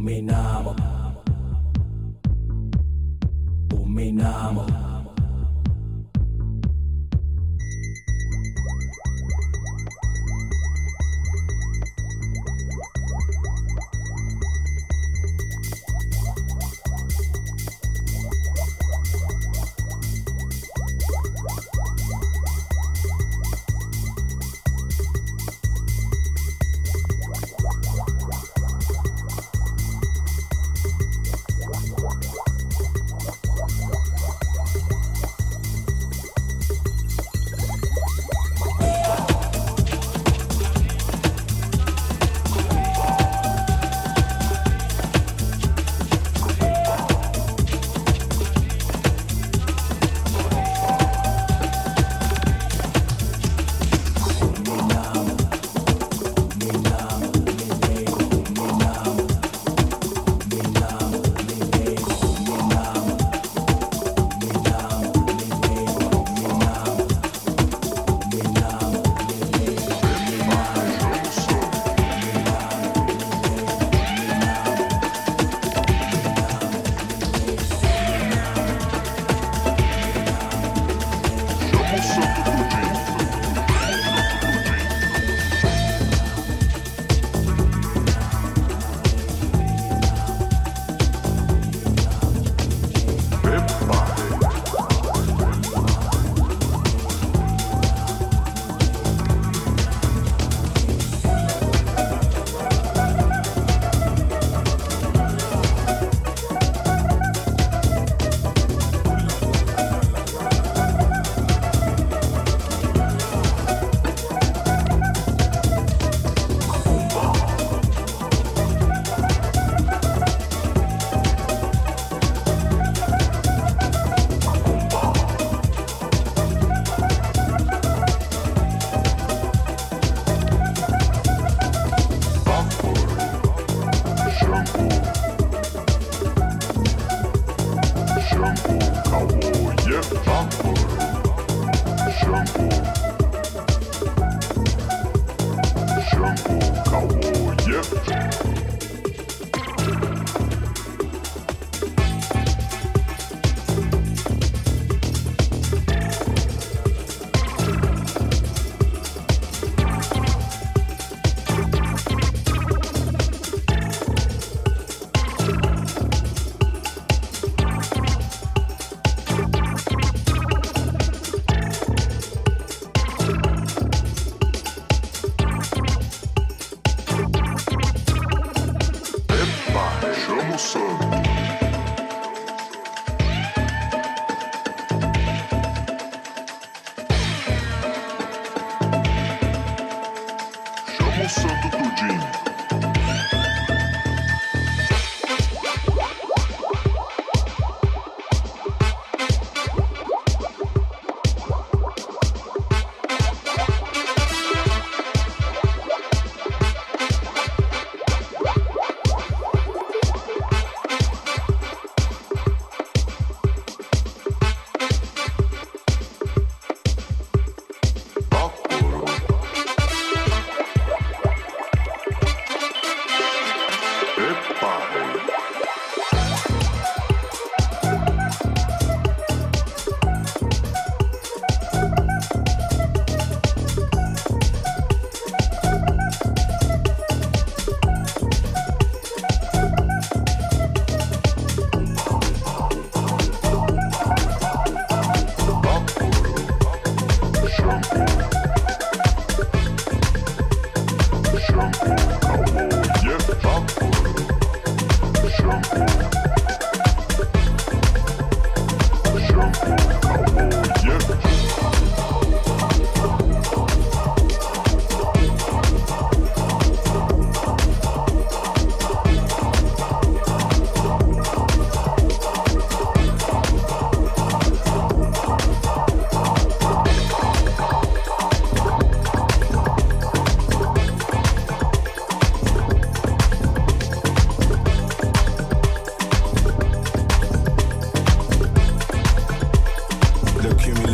Uminamo. Uminamo.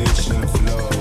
Operation Flow.